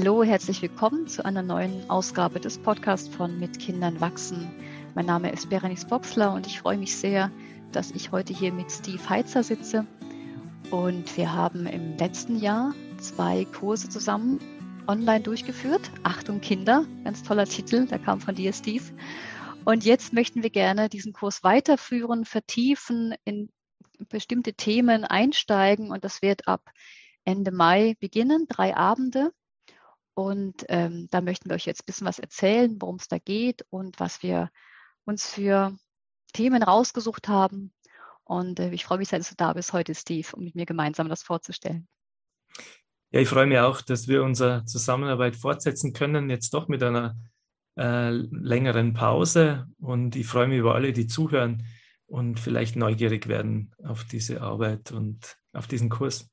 Hallo, herzlich willkommen zu einer neuen Ausgabe des Podcasts von Mit Kindern wachsen. Mein Name ist Berenice Boxler und ich freue mich sehr, dass ich heute hier mit Steve Heitzer sitze. Und wir haben im letzten Jahr zwei Kurse zusammen online durchgeführt. Achtung Kinder, ganz toller Titel, der kam von dir, Steve. Und jetzt möchten wir gerne diesen Kurs weiterführen, vertiefen, in bestimmte Themen einsteigen und das wird ab Ende Mai beginnen, drei Abende. Und ähm, da möchten wir euch jetzt ein bisschen was erzählen, worum es da geht und was wir uns für Themen rausgesucht haben. Und äh, ich freue mich sehr, dass du da bist heute, Steve, um mit mir gemeinsam das vorzustellen. Ja, ich freue mich auch, dass wir unsere Zusammenarbeit fortsetzen können, jetzt doch mit einer äh, längeren Pause. Und ich freue mich über alle, die zuhören und vielleicht neugierig werden auf diese Arbeit und auf diesen Kurs.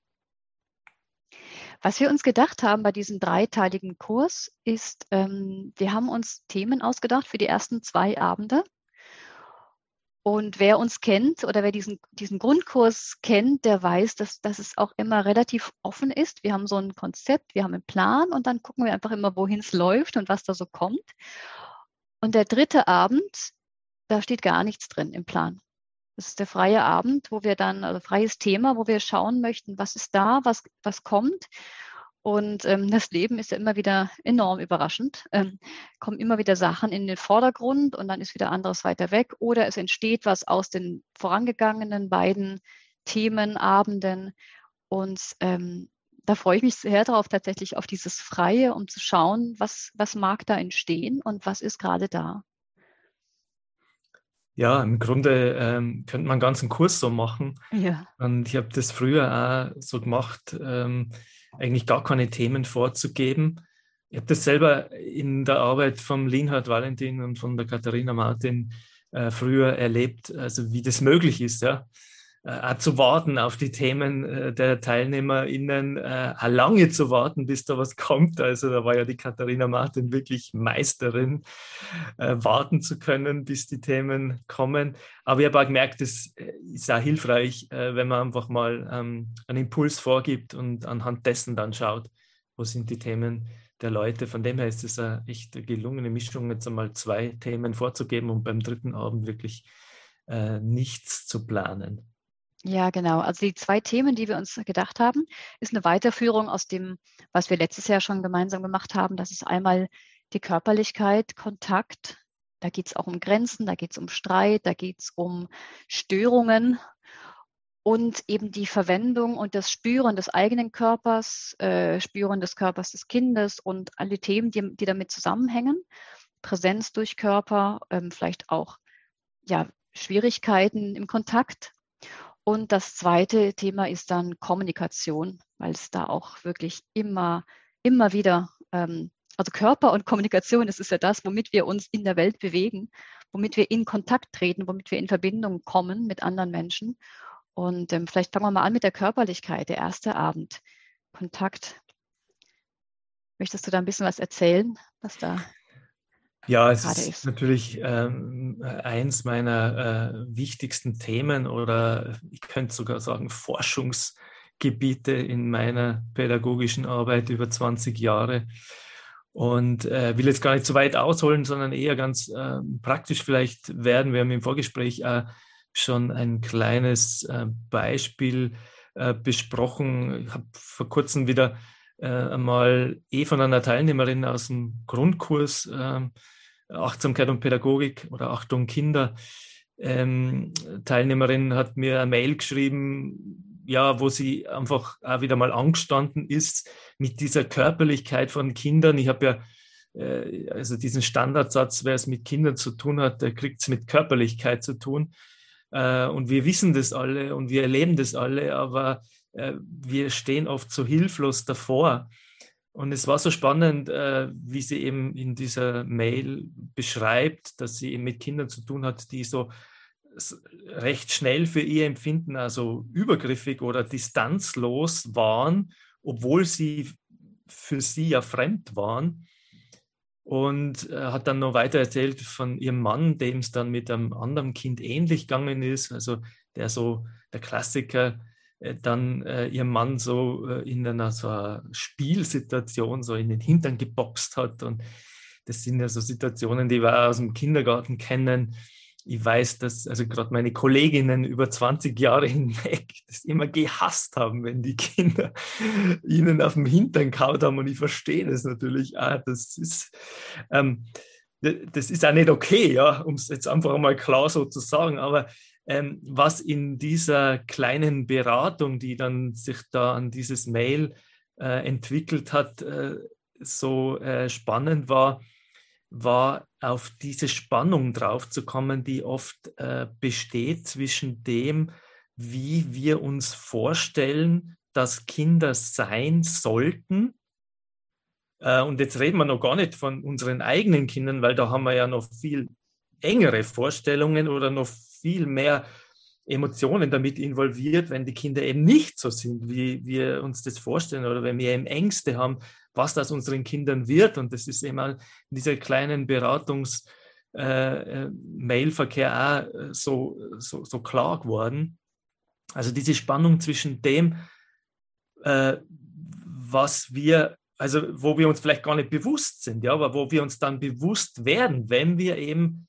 Was wir uns gedacht haben bei diesem dreiteiligen Kurs ist, ähm, wir haben uns Themen ausgedacht für die ersten zwei Abende. Und wer uns kennt oder wer diesen, diesen Grundkurs kennt, der weiß, dass, dass es auch immer relativ offen ist. Wir haben so ein Konzept, wir haben einen Plan und dann gucken wir einfach immer, wohin es läuft und was da so kommt. Und der dritte Abend, da steht gar nichts drin im Plan. Das ist der freie Abend, wo wir dann, also freies Thema, wo wir schauen möchten, was ist da, was, was kommt. Und ähm, das Leben ist ja immer wieder enorm überraschend. Ähm, kommen immer wieder Sachen in den Vordergrund und dann ist wieder anderes weiter weg. Oder es entsteht was aus den vorangegangenen beiden Themenabenden. Und ähm, da freue ich mich sehr darauf, tatsächlich auf dieses Freie, um zu schauen, was, was mag da entstehen und was ist gerade da. Ja, im Grunde ähm, könnte man einen ganzen Kurs so machen. Ja. Und ich habe das früher auch so gemacht, ähm, eigentlich gar keine Themen vorzugeben. Ich habe das selber in der Arbeit vom Linhard Valentin und von der Katharina Martin äh, früher erlebt, also wie das möglich ist, ja äh, zu warten auf die Themen äh, der TeilnehmerInnen, äh, lange zu warten, bis da was kommt. Also da war ja die Katharina Martin wirklich Meisterin, äh, warten zu können, bis die Themen kommen. Aber ich habe auch gemerkt, es äh, ist auch hilfreich, äh, wenn man einfach mal ähm, einen Impuls vorgibt und anhand dessen dann schaut, wo sind die Themen der Leute. Von dem her ist es eine echt gelungene Mischung, jetzt einmal zwei Themen vorzugeben und beim dritten Abend wirklich nichts zu planen. Ja, genau. Also die zwei Themen, die wir uns gedacht haben, ist eine Weiterführung aus dem, was wir letztes Jahr schon gemeinsam gemacht haben. Das ist einmal die Körperlichkeit, Kontakt. Da geht es auch um Grenzen, da geht es um Streit, da geht es um Störungen und eben die Verwendung und das Spüren des eigenen Körpers, äh, Spüren des Körpers des Kindes und alle Themen, die, die damit zusammenhängen. Präsenz durch Körper, ähm, vielleicht auch ja, Schwierigkeiten im Kontakt und das zweite Thema ist dann Kommunikation, weil es da auch wirklich immer, immer wieder, ähm, also Körper und Kommunikation, das ist ja das, womit wir uns in der Welt bewegen, womit wir in Kontakt treten, womit wir in Verbindung kommen mit anderen Menschen. Und ähm, vielleicht fangen wir mal an mit der Körperlichkeit, der erste Abend, Kontakt. Möchtest du da ein bisschen was erzählen, was da ja, es ist, ist, natürlich ähm, eins meiner äh, wichtigsten Themen oder ich könnte sogar sagen Forschungsgebiete in meiner pädagogischen Arbeit über 20 Jahre. Und äh, will jetzt gar nicht zu weit ausholen, sondern eher ganz äh, praktisch vielleicht werden. Wir haben im Vorgespräch äh, schon ein kleines äh, Beispiel äh, besprochen. Ich habe vor kurzem wieder äh, einmal eh von einer Teilnehmerin aus dem Grundkurs äh, Achtsamkeit und Pädagogik oder Achtung Kinder. Ähm, Teilnehmerin hat mir eine Mail geschrieben, ja, wo sie einfach auch wieder mal angestanden ist mit dieser Körperlichkeit von Kindern. Ich habe ja äh, also diesen Standardsatz, wer es mit Kindern zu tun hat, der kriegt es mit Körperlichkeit zu tun. Äh, und wir wissen das alle und wir erleben das alle, aber wir stehen oft so hilflos davor. Und es war so spannend, äh, wie sie eben in dieser Mail beschreibt, dass sie eben mit Kindern zu tun hat, die so recht schnell für ihr Empfinden, also übergriffig oder distanzlos waren, obwohl sie für sie ja fremd waren. Und äh, hat dann noch weiter erzählt von ihrem Mann, dem es dann mit einem anderen Kind ähnlich gegangen ist, also der so der Klassiker äh, dann äh, ihr Mann so äh, in einer so einer Spielsituation so in den Hintern geboxt hat. Und das sind ja so Situationen, die wir aus dem Kindergarten kennen. Ich weiß, dass also gerade meine Kolleginnen über 20 Jahre hinweg das immer gehasst haben, wenn die Kinder ihnen auf dem Hintern kaut haben. Und ich verstehe das natürlich. Ah, das ist ähm, das ist auch nicht okay, ja, um es jetzt einfach mal klar so zu sagen. Aber ähm, was in dieser kleinen Beratung, die dann sich da an dieses Mail äh, entwickelt hat, äh, so äh, spannend war, war auf diese Spannung draufzukommen, die oft äh, besteht zwischen dem, wie wir uns vorstellen, dass Kinder sein sollten. Äh, und jetzt reden wir noch gar nicht von unseren eigenen Kindern, weil da haben wir ja noch viel engere Vorstellungen oder noch viel mehr Emotionen damit involviert, wenn die Kinder eben nicht so sind, wie wir uns das vorstellen oder wenn wir eben Ängste haben, was das unseren Kindern wird. Und das ist immer in dieser kleinen Beratungs- äh, Mailverkehr auch äh, so, so, so, klar geworden. Also diese Spannung zwischen dem, äh, was wir, also wo wir uns vielleicht gar nicht bewusst sind, ja, aber wo wir uns dann bewusst werden, wenn wir eben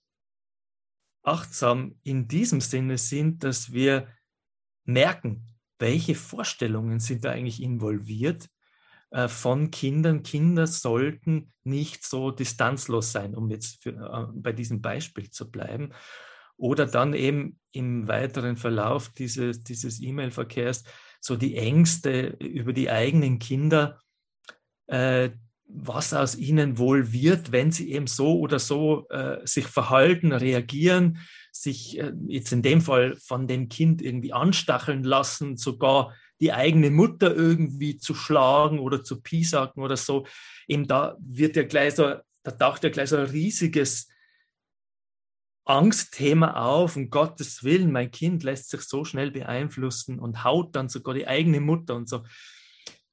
achtsam in diesem Sinne sind, dass wir merken, welche Vorstellungen sind da eigentlich involviert äh, von Kindern. Kinder sollten nicht so distanzlos sein, um jetzt für, äh, bei diesem Beispiel zu bleiben. Oder dann eben im weiteren Verlauf dieses, dieses E-Mail-Verkehrs so die Ängste über die eigenen Kinder, äh, was aus ihnen wohl wird, wenn sie eben so oder so äh, sich verhalten, reagieren, sich äh, jetzt in dem Fall von dem Kind irgendwie anstacheln lassen, sogar die eigene Mutter irgendwie zu schlagen oder zu piesacken oder so. Eben da wird ja gleich so, da taucht ja gleich so ein riesiges Angstthema auf, um Gottes Willen, mein Kind lässt sich so schnell beeinflussen und haut dann sogar die eigene Mutter und so.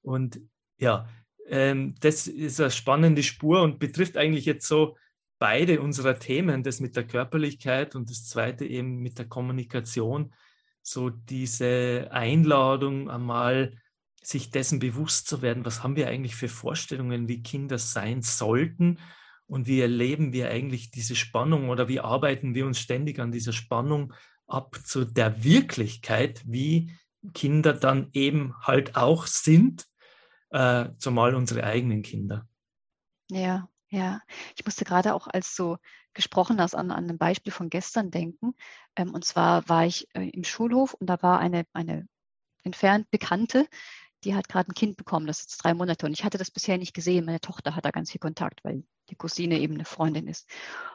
Und ja, ähm, das ist eine spannende Spur und betrifft eigentlich jetzt so beide unserer Themen, das mit der Körperlichkeit und das zweite eben mit der Kommunikation. So diese Einladung einmal, sich dessen bewusst zu werden, was haben wir eigentlich für Vorstellungen, wie Kinder sein sollten und wie erleben wir eigentlich diese Spannung oder wie arbeiten wir uns ständig an dieser Spannung ab zu der Wirklichkeit, wie Kinder dann eben halt auch sind äh, zumal unsere eigenen Kinder. Ja, ja. Ich musste gerade auch als so gesprochen hast, an, an ein Beispiel von gestern denken. Ähm, und zwar war ich äh, im Schulhof und da war eine, eine entfernt Bekannte, die hat gerade ein Kind bekommen, das ist jetzt drei Monate. Und ich hatte das bisher nicht gesehen. Meine Tochter hat da ganz viel Kontakt, weil die Cousine eben eine Freundin ist.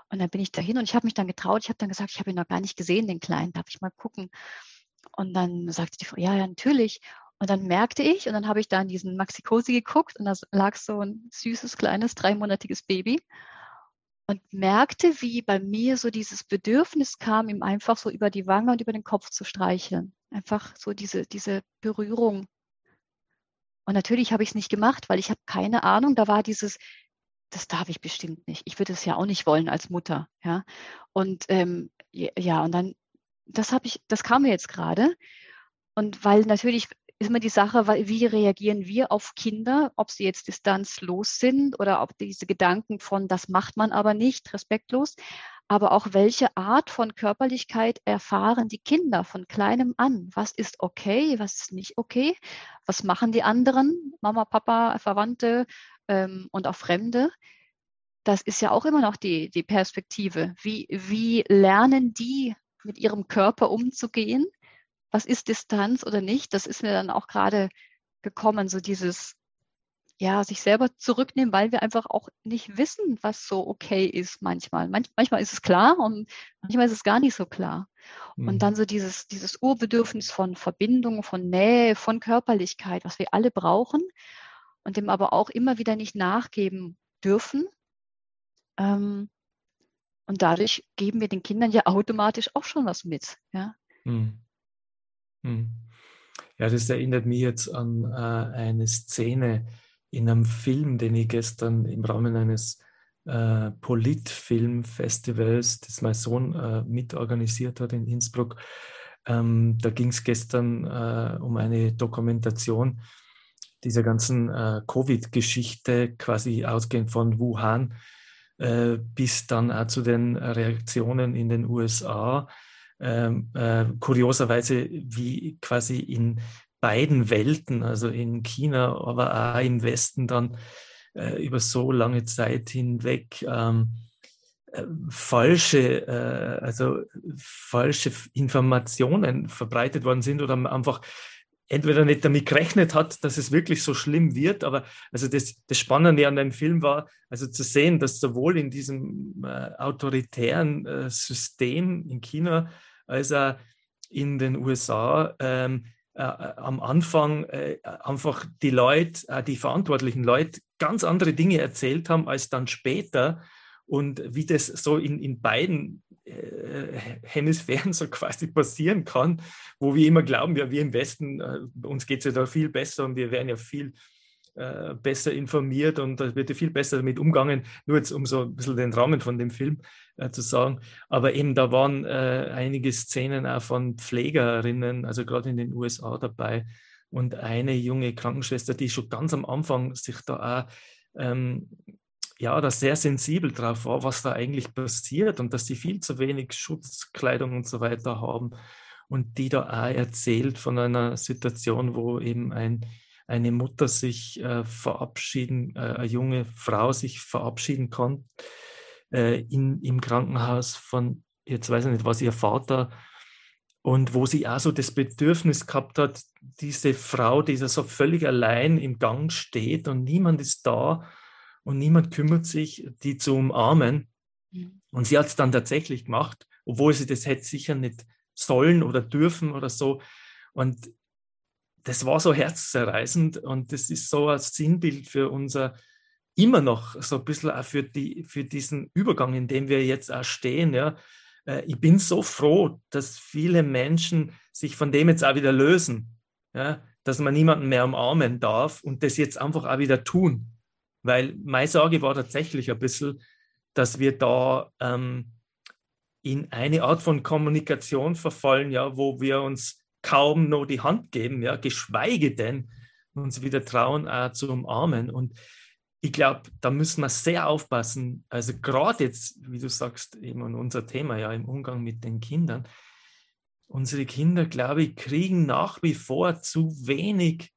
Und dann bin ich dahin und ich habe mich dann getraut. Ich habe dann gesagt, ich habe ihn noch gar nicht gesehen, den Kleinen. Darf ich mal gucken? Und dann sagte die Frau, ja, ja, natürlich. Und dann merkte ich, und dann habe ich da in diesen Maxi Cosi geguckt und da lag so ein süßes, kleines, dreimonatiges Baby und merkte, wie bei mir so dieses Bedürfnis kam, ihm einfach so über die Wange und über den Kopf zu streicheln. Einfach so diese, diese Berührung. Und natürlich habe ich es nicht gemacht, weil ich habe keine Ahnung, da war dieses, das darf ich bestimmt nicht. Ich würde es ja auch nicht wollen als Mutter. Ja. Und ähm, ja, und dann, das habe ich, das kam mir jetzt gerade. Und weil natürlich ist immer die Sache, wie reagieren wir auf Kinder, ob sie jetzt distanzlos sind oder ob diese Gedanken von, das macht man aber nicht, respektlos, aber auch welche Art von Körperlichkeit erfahren die Kinder von kleinem an? Was ist okay, was ist nicht okay? Was machen die anderen, Mama, Papa, Verwandte ähm, und auch Fremde? Das ist ja auch immer noch die, die Perspektive. Wie, wie lernen die mit ihrem Körper umzugehen? Was ist Distanz oder nicht, das ist mir dann auch gerade gekommen, so dieses, ja, sich selber zurücknehmen, weil wir einfach auch nicht wissen, was so okay ist manchmal. Manch, manchmal ist es klar und manchmal ist es gar nicht so klar. Mhm. Und dann so dieses, dieses Urbedürfnis von Verbindung, von Nähe, von Körperlichkeit, was wir alle brauchen und dem aber auch immer wieder nicht nachgeben dürfen. Ähm, und dadurch geben wir den Kindern ja automatisch auch schon was mit. Ja. Mhm. Hm. Ja, das erinnert mich jetzt an äh, eine Szene in einem Film, den ich gestern im Rahmen eines äh, Politfilmfestivals, das mein Sohn äh, mitorganisiert hat in Innsbruck, Ähm, da ging es gestern äh, um eine Dokumentation dieser ganzen äh, Covid-Geschichte, quasi ausgehend von Wuhan äh, bis dann auch zu den Reaktionen in den USA. Ähm, äh, kurioserweise, wie quasi in beiden Welten, also in China, aber auch im Westen dann äh, über so lange Zeit hinweg ähm, äh, falsche, äh, also falsche Informationen verbreitet worden sind oder einfach entweder nicht damit gerechnet hat, dass es wirklich so schlimm wird, aber also das, das Spannende an dem Film war, also zu sehen, dass sowohl in diesem äh, autoritären äh, System in China als auch in den USA ähm, äh, am Anfang äh, einfach die Leute, äh, die verantwortlichen Leute ganz andere Dinge erzählt haben als dann später und wie das so in, in beiden äh, Hemisphären so quasi passieren kann, wo wir immer glauben, ja, wir im Westen, äh, uns geht es ja da viel besser und wir werden ja viel äh, besser informiert und da wird viel besser damit umgangen, nur jetzt um so ein bisschen den Rahmen von dem Film äh, zu sagen. Aber eben da waren äh, einige Szenen auch von Pflegerinnen, also gerade in den USA dabei und eine junge Krankenschwester, die schon ganz am Anfang sich da auch ähm, ja, da sehr sensibel drauf war, was da eigentlich passiert und dass sie viel zu wenig Schutzkleidung und so weiter haben. Und die da auch erzählt von einer Situation, wo eben ein, eine Mutter sich äh, verabschieden, äh, eine junge Frau sich verabschieden kann äh, in, im Krankenhaus von, jetzt weiß ich nicht, was ihr Vater, und wo sie auch so das Bedürfnis gehabt hat, diese Frau, die so völlig allein im Gang steht und niemand ist da, und niemand kümmert sich, die zu umarmen. Mhm. Und sie hat es dann tatsächlich gemacht, obwohl sie das hätte sicher nicht sollen oder dürfen oder so. Und das war so herzzerreißend und das ist so ein Sinnbild für unser immer noch so ein bisschen auch für, die, für diesen Übergang, in dem wir jetzt auch stehen. Ja. Äh, ich bin so froh, dass viele Menschen sich von dem jetzt auch wieder lösen, ja, dass man niemanden mehr umarmen darf und das jetzt einfach auch wieder tun. Weil meine Sorge war tatsächlich ein bisschen, dass wir da ähm, in eine Art von Kommunikation verfallen, ja, wo wir uns kaum noch die Hand geben, ja, geschweige denn uns wieder trauen, äh, zu umarmen. Und ich glaube, da müssen wir sehr aufpassen. Also gerade jetzt, wie du sagst, eben unser Thema ja im Umgang mit den Kindern. Unsere Kinder, glaube ich, kriegen nach wie vor zu wenig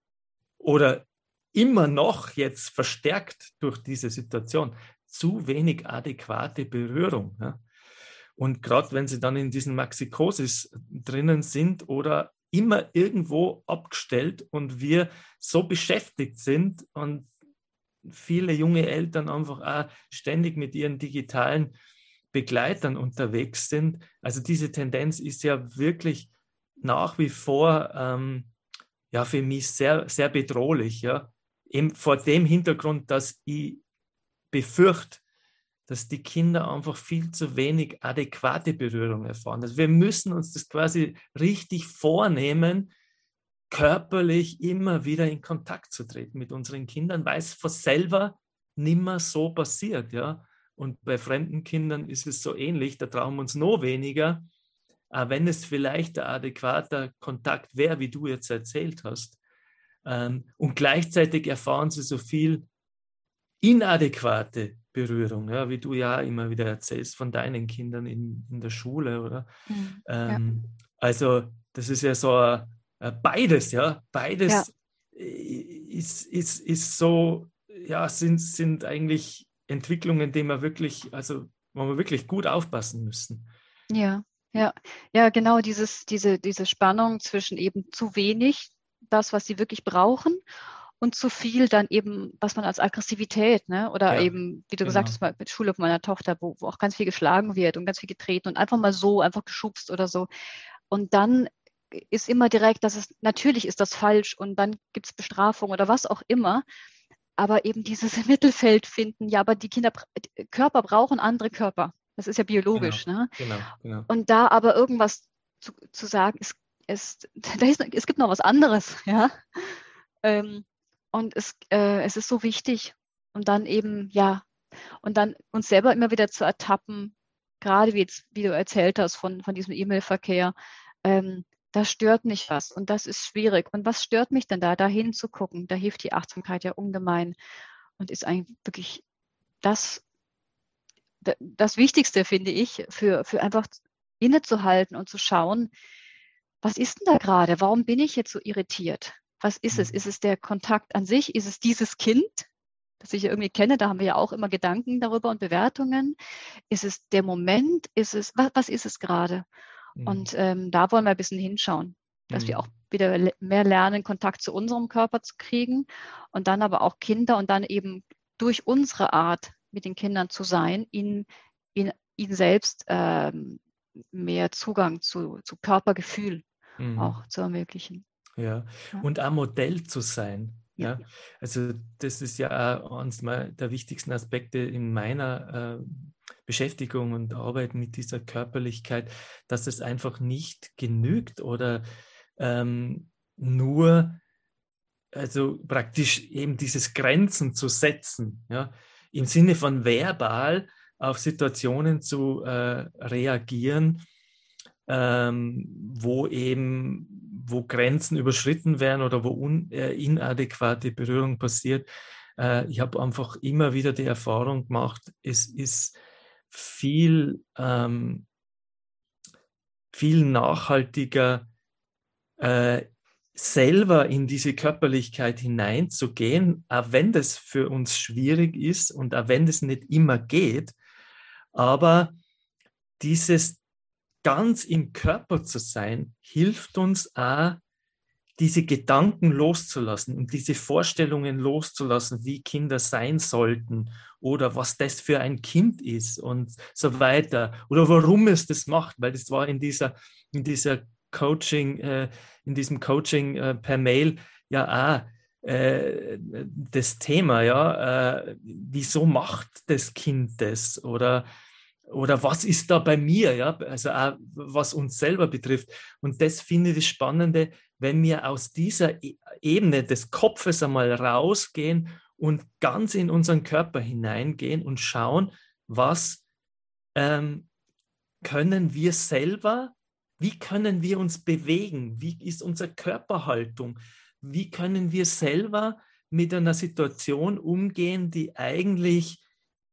oder immer noch jetzt verstärkt durch diese Situation zu wenig adäquate Berührung. Ja? Und gerade wenn sie dann in diesen Maxikosis drinnen sind oder immer irgendwo abgestellt und wir so beschäftigt sind und viele junge Eltern einfach auch ständig mit ihren digitalen Begleitern unterwegs sind. Also diese Tendenz ist ja wirklich nach wie vor ähm, ja für mich sehr, sehr bedrohlich. Ja eben vor dem Hintergrund, dass ich befürchte, dass die Kinder einfach viel zu wenig adäquate Berührung erfahren. Also wir müssen uns das quasi richtig vornehmen, körperlich immer wieder in Kontakt zu treten mit unseren Kindern, weil es von selber nimmer so passiert, ja. Und bei fremden Kindern ist es so ähnlich, da trauen wir uns noch weniger, wenn es vielleicht ein adäquater Kontakt wäre, wie du jetzt erzählt hast. Ähm, und gleichzeitig erfahren sie so viel inadäquate Berührung, ja, wie du ja immer wieder erzählst von deinen Kindern in, in der Schule, oder? Mhm, ähm, ja. Also das ist ja so ein, ein beides, ja, beides ja. Ist, ist, ist so, ja, sind, sind eigentlich Entwicklungen, die wir wirklich, also wo wir wirklich gut aufpassen müssen. Ja, ja, ja, genau dieses, diese, diese Spannung zwischen eben zu wenig das, was sie wirklich brauchen und zu viel dann eben, was man als Aggressivität, ne? oder ja, eben, wie du genau. gesagt hast, mit Schule meiner Tochter, wo, wo auch ganz viel geschlagen wird und ganz viel getreten und einfach mal so, einfach geschubst oder so. Und dann ist immer direkt, dass es, natürlich ist das falsch und dann gibt es Bestrafung oder was auch immer. Aber eben dieses Mittelfeld finden, ja, aber die Kinder, Körper brauchen andere Körper. Das ist ja biologisch. Genau, ne? genau, genau. Und da aber irgendwas zu, zu sagen, ist es, ist, es gibt noch was anderes, ja. Ähm, und es, äh, es ist so wichtig. Und dann eben, ja, und dann uns selber immer wieder zu ertappen, gerade wie, jetzt, wie du erzählt hast von, von diesem E-Mail-Verkehr, ähm, da stört mich was und das ist schwierig. Und was stört mich denn da, da hinzugucken? Da hilft die Achtsamkeit ja ungemein und ist eigentlich wirklich das, das Wichtigste, finde ich, für, für einfach innezuhalten und zu schauen, was ist denn da gerade? Warum bin ich jetzt so irritiert? Was ist es? Mhm. Ist es der Kontakt an sich? Ist es dieses Kind, das ich irgendwie kenne? Da haben wir ja auch immer Gedanken darüber und Bewertungen. Ist es der Moment? Ist es, was, was ist es gerade? Mhm. Und ähm, da wollen wir ein bisschen hinschauen, dass mhm. wir auch wieder mehr lernen, Kontakt zu unserem Körper zu kriegen und dann aber auch Kinder und dann eben durch unsere Art mit den Kindern zu sein, ihnen, ihnen, ihnen selbst ähm, mehr Zugang zu, zu Körpergefühl mhm. auch zu ermöglichen. Ja. ja. und auch Modell zu sein. Ja. ja. Also das ist ja auch eines der wichtigsten Aspekte in meiner äh, Beschäftigung und Arbeit mit dieser Körperlichkeit, dass es einfach nicht genügt oder ähm, nur, also praktisch eben dieses Grenzen zu setzen, ja, im Sinne von verbal auf Situationen zu äh, reagieren, ähm, wo eben, wo Grenzen überschritten werden oder wo äh, inadäquate Berührung passiert. Äh, ich habe einfach immer wieder die Erfahrung gemacht, es ist viel, ähm, viel nachhaltiger, äh, selber in diese Körperlichkeit hineinzugehen, auch wenn das für uns schwierig ist und auch wenn das nicht immer geht. Aber dieses ganz im Körper zu sein, hilft uns auch, diese Gedanken loszulassen und diese Vorstellungen loszulassen, wie Kinder sein sollten oder was das für ein Kind ist und so weiter oder warum es das macht, weil das war in dieser, in dieser Coaching, äh, in diesem Coaching äh, per Mail ja auch äh, das Thema, ja, äh, wieso macht das Kind das oder oder was ist da bei mir, ja, also auch was uns selber betrifft. Und das finde ich das Spannende, wenn wir aus dieser e-, Ebene des Kopfes einmal rausgehen und ganz in unseren Körper hineingehen und schauen, was ähm, können wir selber, wie können wir uns bewegen, wie ist unsere Körperhaltung, wie können wir selber mit einer Situation umgehen, die eigentlich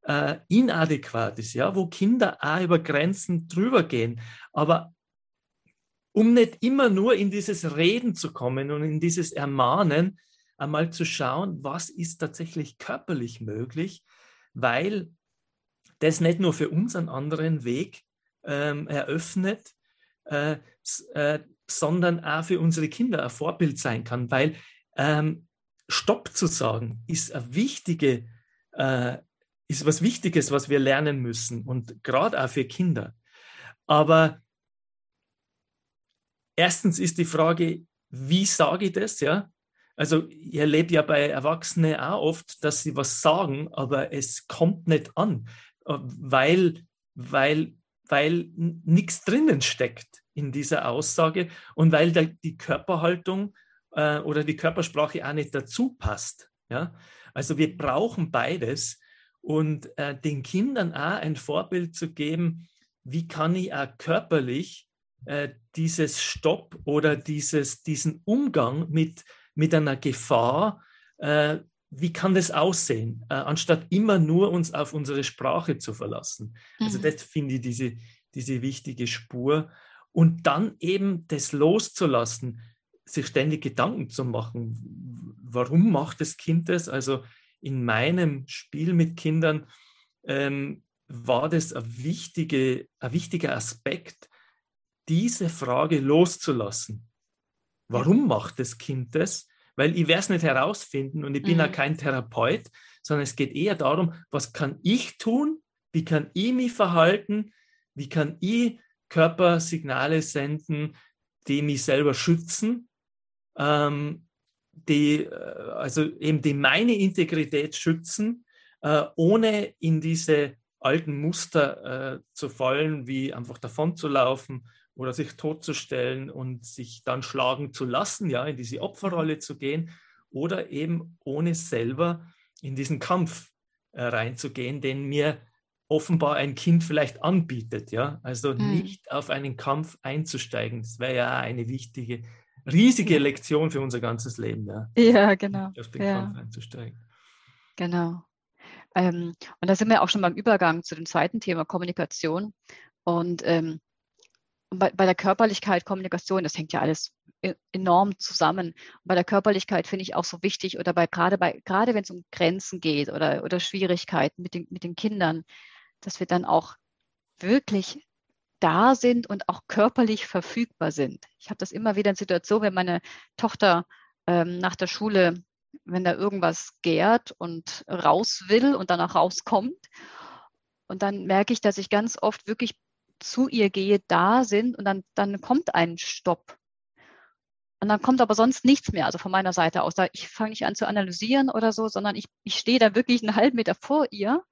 äh, inadäquat ist, ja, wo Kinder auch über Grenzen drüber gehen. Aber um nicht immer nur in dieses Reden zu kommen und in dieses Ermahnen, einmal zu schauen, was ist tatsächlich körperlich möglich, weil das nicht nur für uns einen anderen Weg ähm, eröffnet, äh, äh, sondern auch für unsere Kinder ein Vorbild sein kann, weil ähm, Stopp zu sagen ist eine wichtige, äh, ist was Wichtiges, was wir lernen müssen und gerade auch für Kinder. Aber erstens ist die Frage, wie sage ich das, ja? Also ich erlebe ja bei Erwachsenen auch oft, dass sie was sagen, aber es kommt nicht an, äh, weil, weil, weil nichts drinnen steckt in dieser Aussage und weil da die Körperhaltung äh, oder die Körpersprache auch nicht dazu passt. Ja? Also wir brauchen beides und äh, den Kindern auch ein Vorbild zu geben, wie kann ich auch körperlich äh, dieses Stopp oder dieses, diesen Umgang mit, mit einer Gefahr, äh, wie kann das aussehen, äh, anstatt immer nur uns auf unsere Sprache zu verlassen. Also mhm. Also das finde ich diese, diese wichtige Spur. Und dann eben das loszulassen, sich ständig Gedanken zu machen. Warum macht das Kind das? Also in meinem Spiel mit Kindern ähm, war das ein, wichtige, ein wichtiger Aspekt, diese Frage loszulassen. Warum macht das Kind das? Weil ich werde es nicht herausfinden und ich bin mhm. ja kein Therapeut, sondern es geht eher darum, was kann ich tun? Wie kann ich mich verhalten? Wie kann ich Körpersignale senden, die mich selber schützen? Ähm, die, äh, also eben die meine Integrität schützen, äh, ohne in diese alten Muster äh, zu fallen, wie einfach davon zu laufen oder sich totzustellen und sich dann schlagen zu lassen, ja, in diese Opferrolle zu gehen oder eben ohne selber in diesen Kampf äh, reinzugehen, den mir offenbar ein Kind vielleicht anbietet, ja. Also mhm. nicht auf einen Kampf einzusteigen. Das wäre ja eine wichtige, riesige. Lektion für unser ganzes Leben, ja. Ja, genau. Auf den ja. Kampf einzusteigen. Genau. Ähm, und da sind wir auch schon beim Übergang zu dem zweiten Thema Kommunikation. Und ähm, bei, bei, der Körperlichkeit, Kommunikation, das hängt ja alles e, enorm zusammen. Und bei der Körperlichkeit finde ich auch so wichtig, oder bei gerade bei, gerade wenn es um Grenzen geht oder, oder Schwierigkeiten mit den, mit den Kindern, dass wir dann auch wirklich da sind und auch körperlich verfügbar sind. Ich habe das immer wieder in Situationen, wenn meine Tochter ähm, nach der Schule, wenn da irgendwas gärt und raus will und dann auch rauskommt. Und dann merke ich, dass ich ganz oft wirklich zu ihr gehe, da sind und dann, dann kommt ein Stopp. Und dann kommt aber sonst nichts mehr, also von meiner Seite aus. Ich fange nicht an zu analysieren oder so, sondern ich, ich stehe da wirklich einen halben Meter vor ihr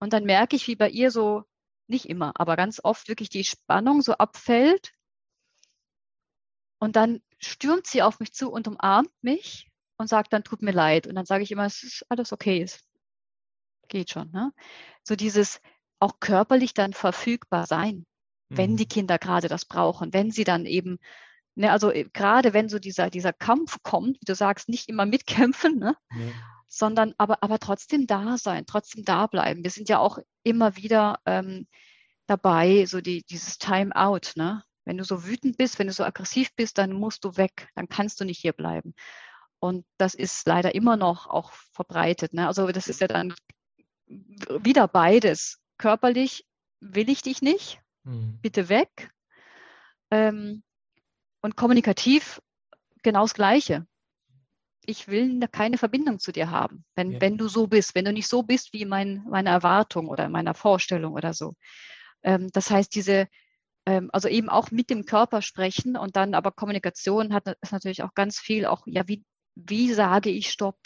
und dann merke ich, wie bei ihr so, nicht immer, aber ganz oft wirklich die Spannung so abfällt. Und dann stürmt sie auf mich zu und umarmt mich und sagt dann, tut mir leid. Und dann sage ich immer, es ist alles okay, es geht schon. Ne? So dieses auch körperlich dann verfügbar sein, mhm. wenn die Kinder gerade das brauchen, wenn sie dann eben, ne, also äh, gerade wenn so dieser, dieser Kampf kommt, wie du sagst, nicht immer mitkämpfen, ne? Ja sondern aber, aber trotzdem da sein, trotzdem da bleiben. Wir sind ja auch immer wieder ähm, dabei, so die, dieses Time Out. Ne? Wenn du so wütend bist, wenn du so aggressiv bist, dann musst du weg, dann kannst du nicht hier bleiben. Und das ist leider immer noch auch verbreitet. Ne? Also das ist ja dann wieder beides. Körperlich will ich dich nicht, mhm. bitte weg. Ähm, und kommunikativ genau das Gleiche ich will keine Verbindung zu dir haben, wenn, ja. wenn du so bist, wenn du nicht so bist wie mein, meine Erwartung oder meiner Vorstellung oder so. Ähm, das heißt, diese, ähm, also eben auch mit dem Körper sprechen und dann aber Kommunikation hat ist natürlich auch ganz viel auch, ja, wie, wie sage ich Stopp?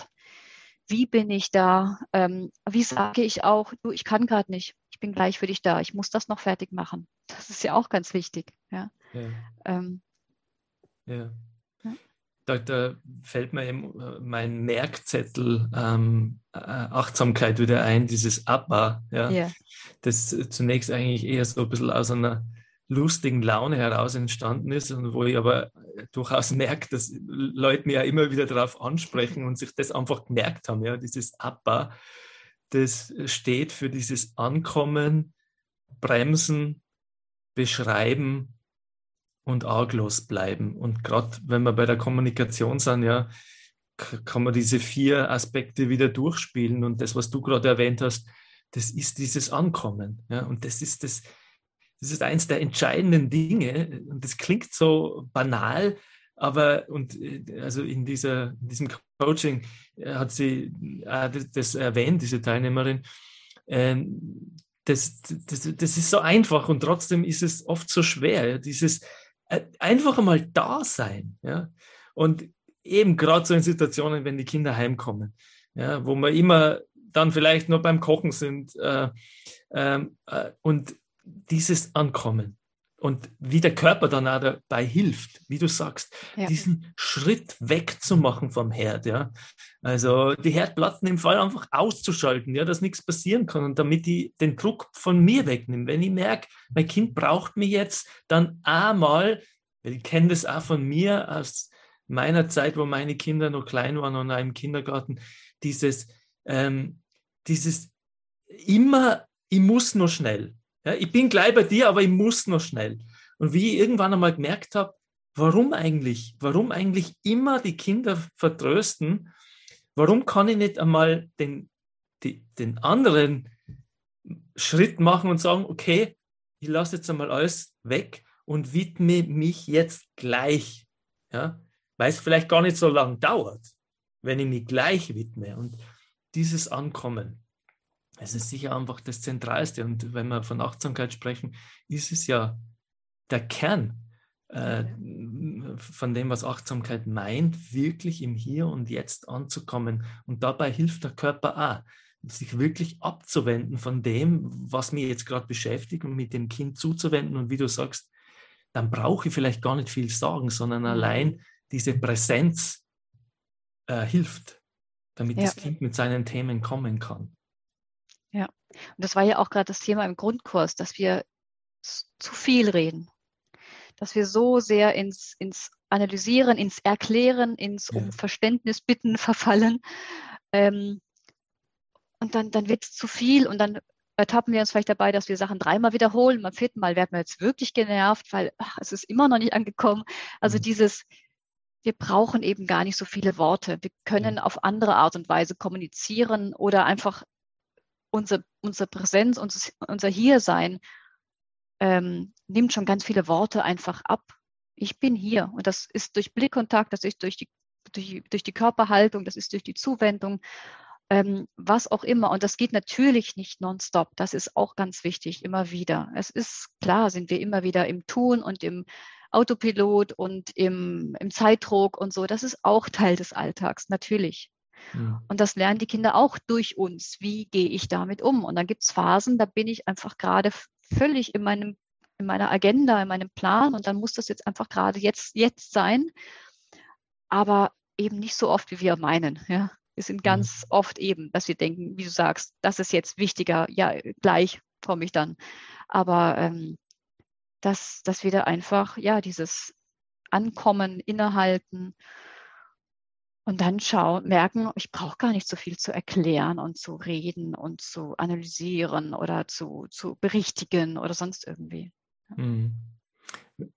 Wie bin ich da? Ähm, wie sage ich auch, du, ich kann gerade nicht, ich bin gleich für dich da, ich muss das noch fertig machen. Das ist ja auch ganz wichtig. Ja. ja. Ähm, ja da, da fällt mir eben äh, mein Merkzettel ähm, äh, Achtsamkeit wieder ein, dieses Abba, ja, ja. das zunächst eigentlich eher so ein bisschen aus einer lustigen Laune heraus entstanden ist und wo ich aber durchaus merke, dass Leute mir ja immer wieder darauf ansprechen und sich das einfach gemerkt haben, ja, dieses Abba, das steht für dieses Ankommen, Bremsen, Beschreiben, und arglos bleiben. Und gerade wenn wir bei der Kommunikation sind, ja, kann man diese vier Aspekte wieder durchspielen. Und das, was du gerade erwähnt hast, das ist dieses Ankommen. Ja, und das ist das, das ist eins der entscheidenden Dinge. Und das klingt so banal, aber und also in dieser in diesem Coaching äh, hat sie äh, das erwähnt, diese Teilnehmerin. Ähm, das, das, das ist so einfach und trotzdem ist es oft so schwer. Dieses äh, einfach einmal da sein. Ja? Und eben gerade so in Situationen, wenn die Kinder heimkommen, ja, wo wir immer dann vielleicht nur beim Kochen sind äh, ähm, äh, und dieses Ankommen und wie der Körper dann auch dabei hilft, wie du sagst, ja. diesen Schritt wegzumachen vom Herd, ja. Also die Herdplatten im Fall einfach auszuschalten, ja, dass nichts passieren kann und damit ich den Druck von mir wegnehme. Wenn ich merke, mein Kind braucht mich jetzt, dann einmal, weil ich kenne das auch von mir aus meiner Zeit, wo meine Kinder noch klein waren und auch im Kindergarten, dieses, ähm, dieses immer, ich muss nur schnell. Ja, ich bin gleich bei dir, aber ich muss noch schnell. Und wie ich irgendwann einmal gemerkt habe, warum eigentlich? Warum eigentlich immer die Kinder vertrösten? Warum kann ich nicht einmal den, die, den anderen Schritt machen und sagen, okay, ich lasse jetzt einmal alles weg und widme mich jetzt gleich. Ja? Weil es vielleicht gar nicht so lange dauert, wenn ich mich gleich widme. Und dieses Ankommen, es ist sicher einfach das Zentralste. Und wenn wir von Achtsamkeit sprechen, ist es ja der Kern äh, von dem, was Achtsamkeit meint, wirklich im Hier und Jetzt anzukommen. Und dabei hilft der Körper auch, sich wirklich abzuwenden von dem, was mir jetzt gerade beschäftigt und mit dem Kind zuzuwenden. Und wie du sagst, dann brauche ich vielleicht gar nicht viel sagen, sondern mhm. allein diese Präsenz äh, hilft, damit ja. das Kind mit seinen Themen kommen kann. Ja, und das war ja auch gerade das Thema im Grundkurs, dass wir zu viel reden, dass wir so sehr ins, ins Analysieren, ins Erklären, ins ja. um Verständnis bitten verfallen. Ähm, und dann, dann wird es zu viel und dann ertappen wir uns vielleicht dabei, dass wir Sachen dreimal wiederholen. Beim vierten Mal werden wir jetzt wirklich genervt, weil ach, es ist immer noch nicht angekommen. Also mhm. dieses, wir brauchen eben gar nicht so viele Worte. Wir können auf andere Art und Weise kommunizieren oder einfach unsere, unsere Präsenz, unser, unser Hiersein ähm, nimmt schon ganz viele Worte einfach ab. Ich bin hier und das ist durch Blickkontakt, das ist durch die, durch, durch die Körperhaltung, das ist durch die Zuwendung, ähm, was auch immer. Und das geht natürlich nicht nonstop. Das ist auch ganz wichtig, immer wieder. Es ist klar, sind wir immer wieder im Tun und im Autopilot und im, im Zeitdruck und so. Das ist auch Teil des Alltags, natürlich. Ja. Und das lernen die Kinder auch durch uns. Wie gehe ich damit um? Und dann gibt es Phasen, da bin ich einfach gerade völlig in meinem in meiner Agenda, in meinem Plan und dann muss das jetzt einfach gerade jetzt, jetzt sein, aber eben nicht so oft, wie wir meinen. Ja. Wir sind ganz ja. oft eben, dass wir denken, wie du sagst, das ist jetzt wichtiger, ja, gleich komme ich dann. Aber ähm, dass, dass wir da einfach, ja, dieses Ankommen, Innehalten und dann schauen, merken, ich brauche gar nicht so viel zu erklären und zu reden und zu analysieren oder zu, zu berichtigen oder sonst irgendwie. Mhm.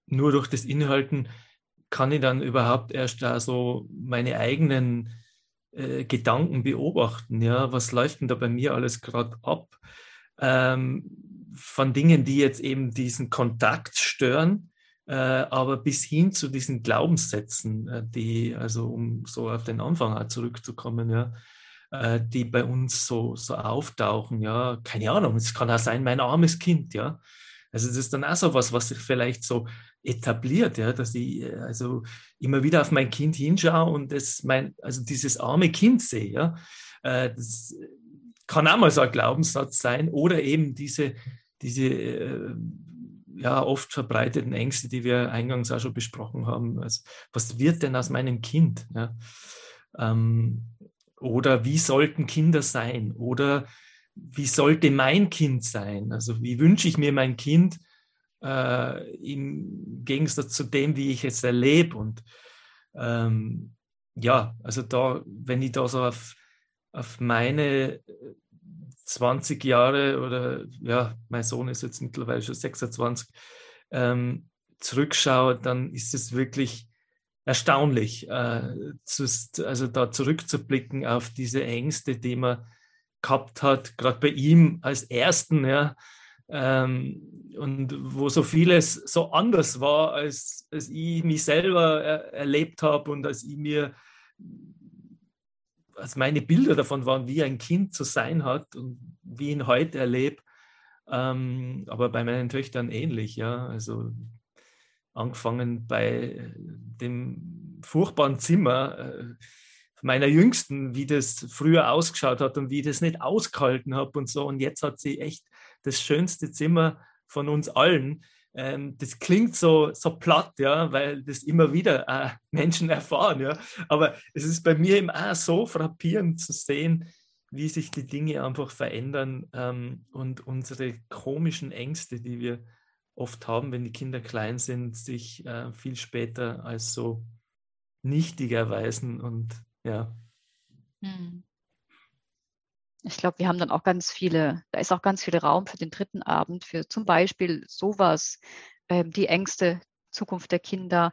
Nur durch das Inhalten kann ich dann überhaupt erst da so meine eigenen äh, Gedanken beobachten. Ja, was läuft denn da bei mir alles gerade ab? Ähm, von Dingen, die jetzt eben diesen Kontakt stören, aber bis hin zu diesen Glaubenssätzen, äh, die, also um so auf den Anfang zurückzukommen, ja, äh, die bei uns so, so auftauchen, ja, keine Ahnung, es kann auch sein, mein armes Kind, ja. Also das ist dann auch so was, was sich vielleicht so etabliert, ja, dass ich äh, also immer wieder auf mein Kind hinschaue und das mein, also dieses arme Kind sehe, ja. Äh, das kann auch mal so ein Glaubenssatz sein oder eben diese, diese ja, oft verbreiteten Ängste, die wir eingangs auch schon besprochen haben. Also, was wird denn aus meinem Kind? Ja? Ähm, oder wie sollten Kinder sein? Oder wie sollte mein Kind sein? Also wie wünsche ich mir mein Kind äh, im Gegensatz zu dem, wie ich es erlebe? Und ähm, ja, also da, wenn ich da so auf, auf meine 20 Jahre oder ja, mein Sohn ist jetzt mittlerweile schon 26, ähm, zurückschaue, dann ist es wirklich erstaunlich, äh, zu, also da zurückzublicken auf diese Ängste, die man gehabt hat, gerade bei ihm als Ersten, ja, ähm, und wo so vieles so anders war, als, als ich mich selber er, erlebt habe und als ich mir also meine Bilder davon waren, wie ein Kind zu sein hat und wie ihn heute erlebe. Ähm, aber bei meinen Töchtern ähnlich, ja. Also angefangen bei dem furchtbaren Zimmer äh, meiner Jüngsten, wie das früher ausgeschaut hat und wie ich das nicht ausgehalten habe und so. Und jetzt hat sie echt das schönste Zimmer von uns allen. Ähm, das klingt so, so platt, ja, weil das immer wieder äh, Menschen erfahren, ja. Aber es ist bei mir eben auch so frappierend zu sehen, wie sich die Dinge einfach verändern ähm, und unsere komischen Ängste, die wir oft haben, wenn die Kinder klein sind, sich äh, viel später als so nichtig erweisen und ja. Hm. Ich glaube, wir haben dann auch ganz viele, da ist auch ganz viel Raum für den dritten Abend, für zum Beispiel sowas, ähm, die Ängste, Zukunft der Kinder.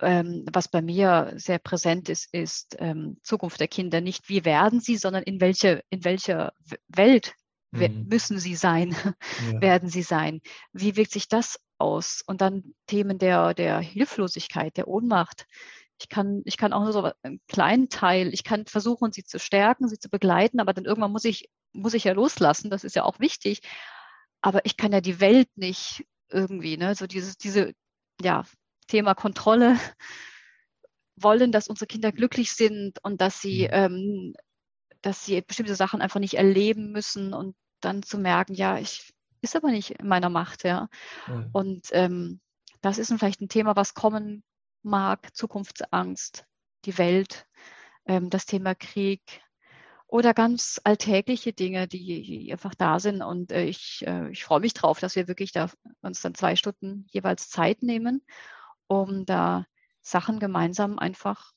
Ähm, was bei mir sehr präsent ist, ist ähm, Zukunft der Kinder. Nicht wie werden sie, sondern in welche, in welcher Welt mhm. müssen sie sein, ja. werden sie sein. Wie wirkt sich das aus? Und dann Themen der, der Hilflosigkeit, der Ohnmacht ich kann, ich kann auch nur so einen kleinen Teil, ich kann versuchen, sie zu stärken, sie zu begleiten, aber dann irgendwann muss ich, muss ich ja loslassen, das ist ja auch wichtig. Aber ich kann ja die Welt nicht irgendwie, ne, so dieses, diese, ja, Thema Kontrolle wollen, dass unsere Kinder glücklich sind und dass sie, mhm. ähm, dass sie bestimmte Sachen einfach nicht erleben müssen und dann zu merken, ja, ich ist aber nicht in meiner Macht, ja. ja. Und ähm, das ist vielleicht ein Thema, was kommen mag, Zukunftsangst, die Welt, ähm, das Thema Krieg oder ganz alltägliche Dinge, die einfach da sind. Und äh, ich, äh, ich freue mich drauf, dass wir wirklich da uns dann zwei Stunden jeweils Zeit nehmen, um da Sachen gemeinsam einfach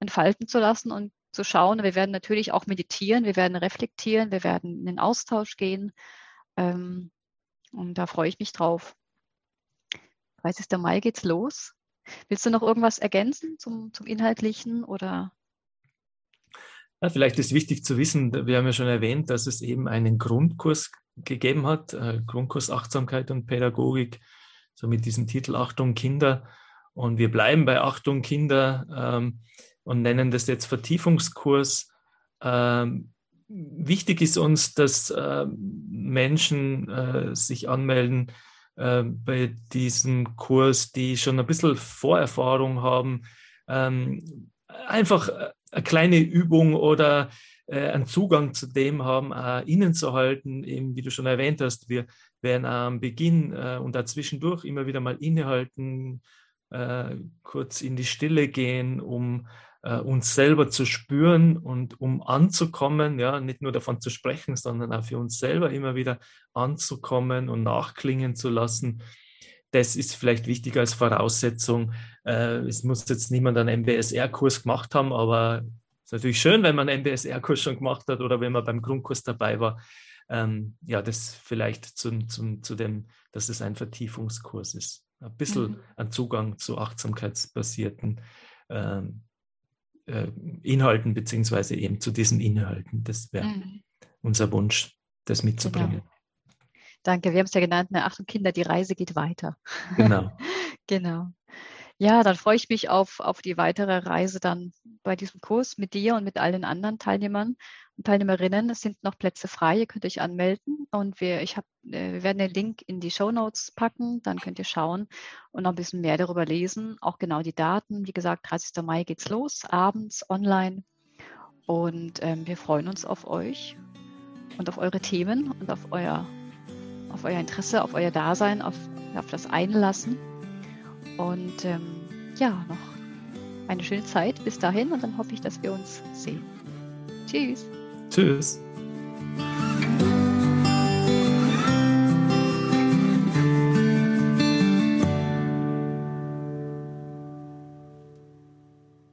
entfalten zu lassen und zu schauen. Wir werden natürlich auch meditieren, wir werden reflektieren, wir werden in den Austausch gehen. Ähm, und da freue ich mich drauf. 30. Mai geht's los. Willst du noch irgendwas ergänzen zum, zum Inhaltlichen oder? Ja, vielleicht ist wichtig zu wissen, wir haben ja schon erwähnt, dass es eben einen Grundkurs gegeben hat, äh, Grundkurs Achtsamkeit und Pädagogik, so mit diesem Titel Achtung Kinder. Und wir bleiben bei Achtung Kinder ähm, und nennen das jetzt Vertiefungskurs. Ähm, wichtig ist uns, dass äh, Menschen äh, sich anmelden äh, bei diesem Kurs, die schon ein bisschen Vorerfahrung haben, ähm, einfach äh, eine kleine Übung oder äh, einen Zugang zu dem haben, äh, innen zu halten, eben wie du schon erwähnt hast, wir werden am Beginn äh, und dazwischendurch immer wieder mal innehalten, kurz in die Stille gehen, um äh, uns selber zu spüren und um anzukommen, ja, nicht nur davon zu sprechen, sondern auch für uns selber immer wieder anzukommen und nachklingen zu lassen das ist vielleicht wichtig als Voraussetzung. Äh, es muss jetzt niemand einen MBSR-Kurs gemacht haben, aber es ist natürlich schön, wenn man einen MBSR-Kurs schon gemacht hat oder wenn man beim Grundkurs dabei war. Ähm, ja, das vielleicht zum, zum, zu dem, dass es ein Vertiefungskurs ist. Ein bisschen mhm. ein Zugang zu achtsamkeitsbasierten ähm, äh, Inhalten, beziehungsweise eben zu diesen Inhalten. Das wäre mhm. unser Wunsch, das mitzubringen. Genau. Danke, wir haben es ja genannt, ne? Achtung Kinder, die Reise geht weiter. Genau. genau. Ja, dann freue ich mich auf, auf die weitere Reise dann bei diesem Kurs mit dir und mit allen anderen Teilnehmern Teilnehmerinnen. Es sind noch Plätze frei, ihr könnt euch anmelden und wir, ich hab, äh, wir werden den Link in die Show Notes packen, dann könnt ihr schauen und noch ein bisschen mehr darüber lesen. Auch genau die Daten. Wie gesagt, 30. Mai geht's los, abends online. Und ähm, wir freuen uns auf euch und auf eure Themen und auf euer auf euer Interesse, auf euer Dasein, auf, auf das Einlassen. Und ähm, ja, noch eine schöne Zeit bis dahin und dann hoffe ich, dass wir uns sehen. Tschüss. Tschüss.